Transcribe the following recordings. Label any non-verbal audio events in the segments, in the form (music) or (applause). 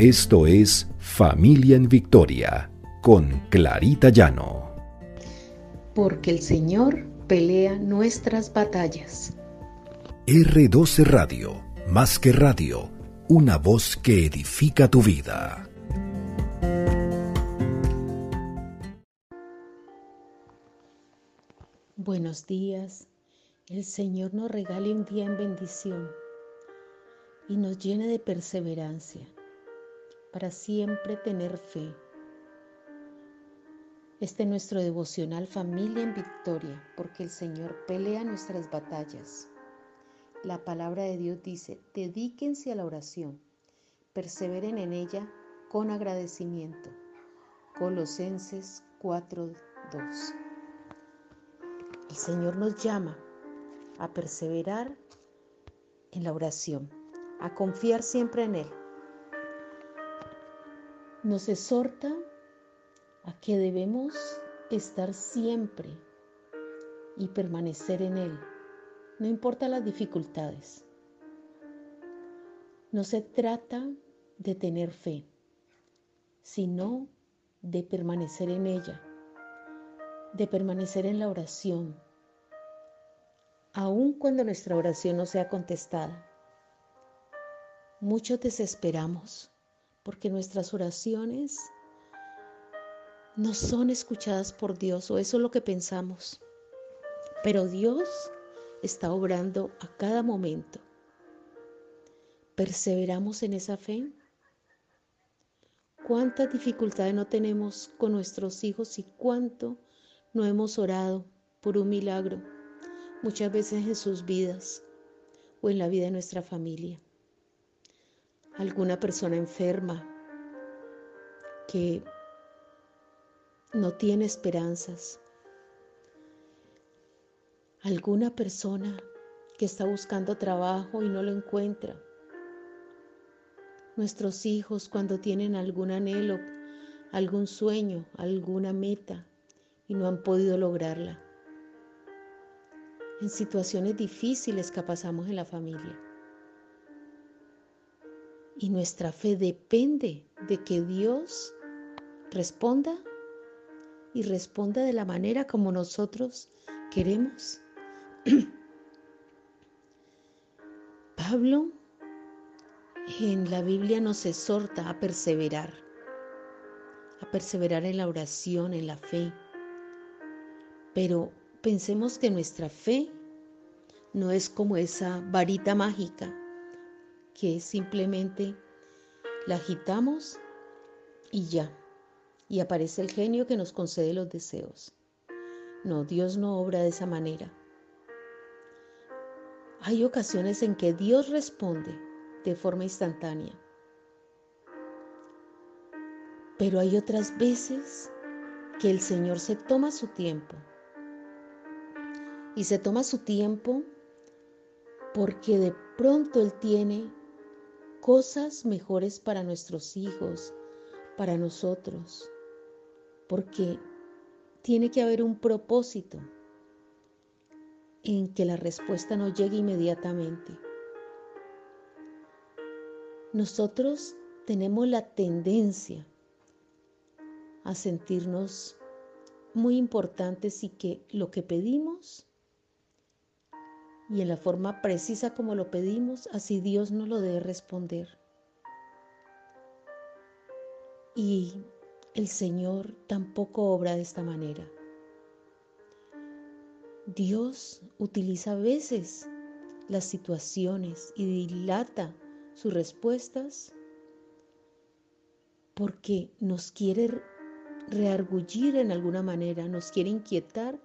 Esto es Familia en Victoria con Clarita Llano. Porque el Señor pelea nuestras batallas. R12 Radio, más que radio, una voz que edifica tu vida. Buenos días. El Señor nos regale un día en bendición y nos llene de perseverancia para siempre tener fe. Este es nuestro devocional Familia en Victoria, porque el Señor pelea nuestras batallas. La palabra de Dios dice, dedíquense a la oración, perseveren en ella con agradecimiento. Colosenses 4:2. El Señor nos llama a perseverar en la oración, a confiar siempre en Él nos exhorta a que debemos estar siempre y permanecer en Él, no importa las dificultades. No se trata de tener fe, sino de permanecer en ella, de permanecer en la oración, aun cuando nuestra oración no sea contestada. Muchos desesperamos porque nuestras oraciones no son escuchadas por Dios, o eso es lo que pensamos. Pero Dios está obrando a cada momento. ¿Perseveramos en esa fe? ¿Cuántas dificultades no tenemos con nuestros hijos y cuánto no hemos orado por un milagro, muchas veces en sus vidas o en la vida de nuestra familia? Alguna persona enferma que no tiene esperanzas, alguna persona que está buscando trabajo y no lo encuentra, nuestros hijos cuando tienen algún anhelo, algún sueño, alguna meta y no han podido lograrla, en situaciones difíciles que pasamos en la familia. Y nuestra fe depende de que Dios responda y responda de la manera como nosotros queremos. (clears throat) Pablo en la Biblia nos exhorta a perseverar, a perseverar en la oración, en la fe. Pero pensemos que nuestra fe no es como esa varita mágica que simplemente la agitamos y ya, y aparece el genio que nos concede los deseos. No, Dios no obra de esa manera. Hay ocasiones en que Dios responde de forma instantánea, pero hay otras veces que el Señor se toma su tiempo. Y se toma su tiempo porque de pronto Él tiene cosas mejores para nuestros hijos, para nosotros, porque tiene que haber un propósito en que la respuesta no llegue inmediatamente. Nosotros tenemos la tendencia a sentirnos muy importantes y que lo que pedimos y en la forma precisa como lo pedimos, así Dios nos lo debe responder. Y el Señor tampoco obra de esta manera. Dios utiliza a veces las situaciones y dilata sus respuestas porque nos quiere reargullir en alguna manera, nos quiere inquietar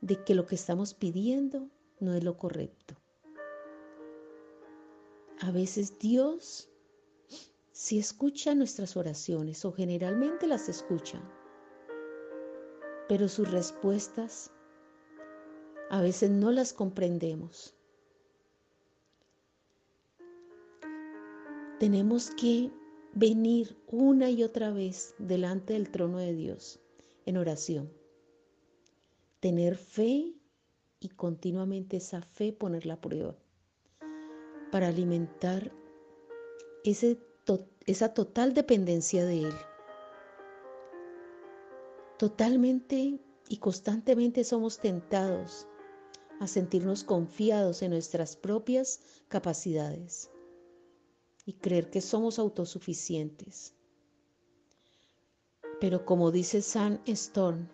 de que lo que estamos pidiendo no es lo correcto. A veces Dios sí escucha nuestras oraciones o generalmente las escucha, pero sus respuestas a veces no las comprendemos. Tenemos que venir una y otra vez delante del trono de Dios en oración. Tener fe y continuamente esa fe ponerla a prueba para alimentar ese esa total dependencia de Él. Totalmente y constantemente somos tentados a sentirnos confiados en nuestras propias capacidades y creer que somos autosuficientes. Pero como dice San Storm,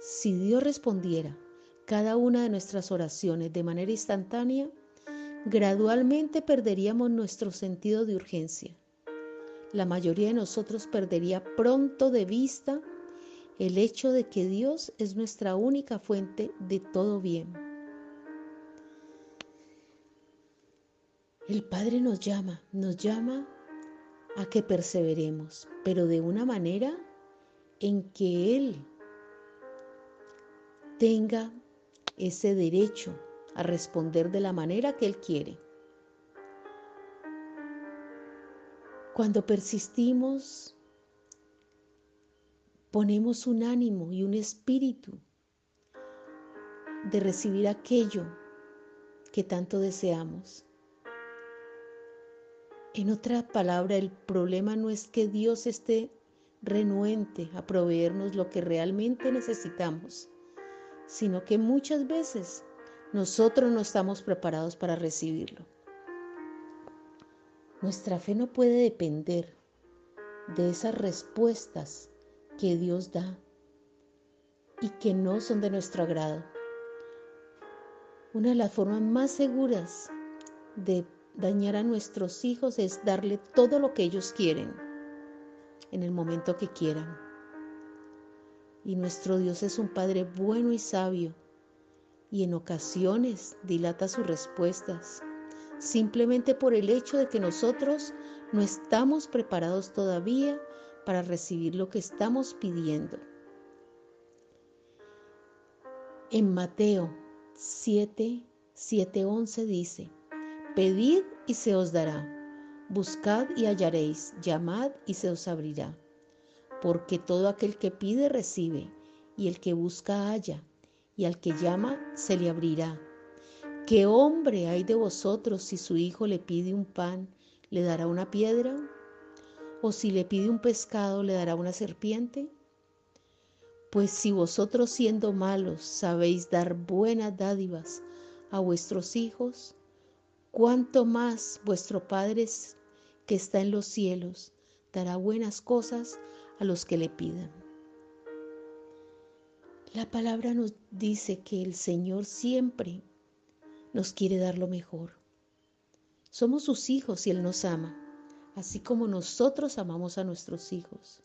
si Dios respondiera cada una de nuestras oraciones de manera instantánea, gradualmente perderíamos nuestro sentido de urgencia. La mayoría de nosotros perdería pronto de vista el hecho de que Dios es nuestra única fuente de todo bien. El Padre nos llama, nos llama a que perseveremos, pero de una manera en que Él tenga ese derecho a responder de la manera que Él quiere. Cuando persistimos, ponemos un ánimo y un espíritu de recibir aquello que tanto deseamos. En otra palabra, el problema no es que Dios esté renuente a proveernos lo que realmente necesitamos, sino que muchas veces nosotros no estamos preparados para recibirlo. Nuestra fe no puede depender de esas respuestas que Dios da y que no son de nuestro agrado. Una de las formas más seguras de dañar a nuestros hijos es darle todo lo que ellos quieren en el momento que quieran. Y nuestro Dios es un Padre bueno y sabio y en ocasiones dilata sus respuestas simplemente por el hecho de que nosotros no estamos preparados todavía para recibir lo que estamos pidiendo. En Mateo 7, 7, 11 dice, Pedid y se os dará, buscad y hallaréis, llamad y se os abrirá. Porque todo aquel que pide recibe, y el que busca halla, y al que llama se le abrirá. ¿Qué hombre hay de vosotros si su hijo le pide un pan, le dará una piedra? ¿O si le pide un pescado, le dará una serpiente? Pues si vosotros siendo malos sabéis dar buenas dádivas a vuestros hijos, cuánto más vuestro Padre que está en los cielos dará buenas cosas a los que le pidan. La palabra nos dice que el Señor siempre nos quiere dar lo mejor. Somos sus hijos y Él nos ama así como nosotros amamos a nuestros hijos.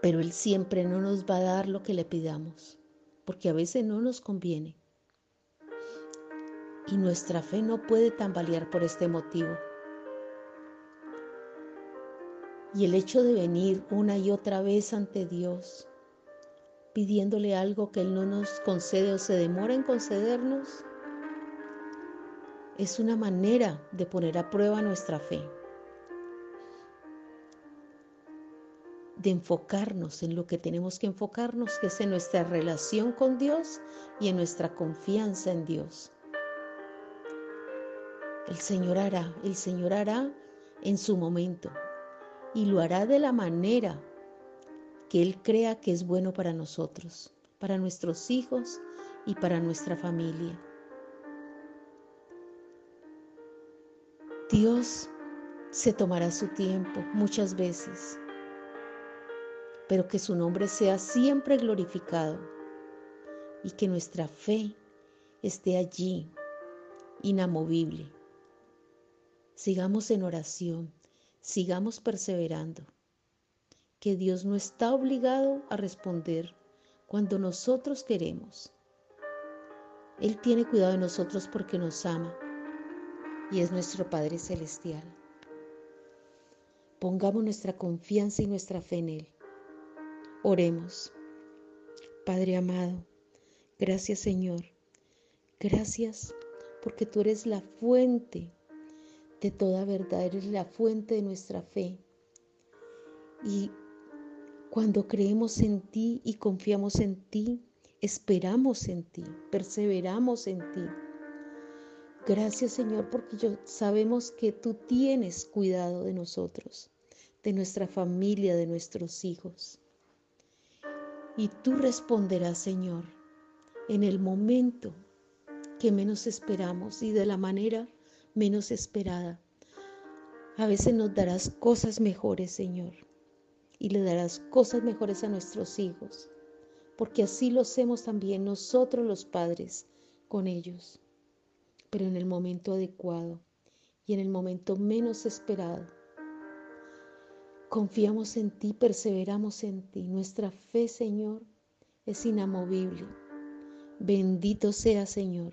Pero Él siempre no nos va a dar lo que le pidamos, porque a veces no nos conviene. Y nuestra fe no puede tambalear por este motivo. Y el hecho de venir una y otra vez ante Dios, pidiéndole algo que Él no nos concede o se demora en concedernos, es una manera de poner a prueba nuestra fe, de enfocarnos en lo que tenemos que enfocarnos, que es en nuestra relación con Dios y en nuestra confianza en Dios. El Señor hará, el Señor hará en su momento y lo hará de la manera que Él crea que es bueno para nosotros, para nuestros hijos y para nuestra familia. Dios se tomará su tiempo muchas veces, pero que su nombre sea siempre glorificado y que nuestra fe esté allí, inamovible. Sigamos en oración, sigamos perseverando, que Dios no está obligado a responder cuando nosotros queremos. Él tiene cuidado de nosotros porque nos ama y es nuestro Padre Celestial. Pongamos nuestra confianza y nuestra fe en Él. Oremos. Padre amado, gracias Señor. Gracias porque tú eres la fuente de toda verdad, eres la fuente de nuestra fe. Y cuando creemos en ti y confiamos en ti, esperamos en ti, perseveramos en ti Gracias Señor porque yo sabemos que tú tienes cuidado de nosotros, de nuestra familia, de nuestros hijos. Y tú responderás Señor en el momento que menos esperamos y de la manera menos esperada. A veces nos darás cosas mejores, Señor, y le darás cosas mejores a nuestros hijos, porque así lo hacemos también nosotros los padres con ellos, pero en el momento adecuado y en el momento menos esperado. Confiamos en ti, perseveramos en ti. Nuestra fe, Señor, es inamovible. Bendito sea, Señor,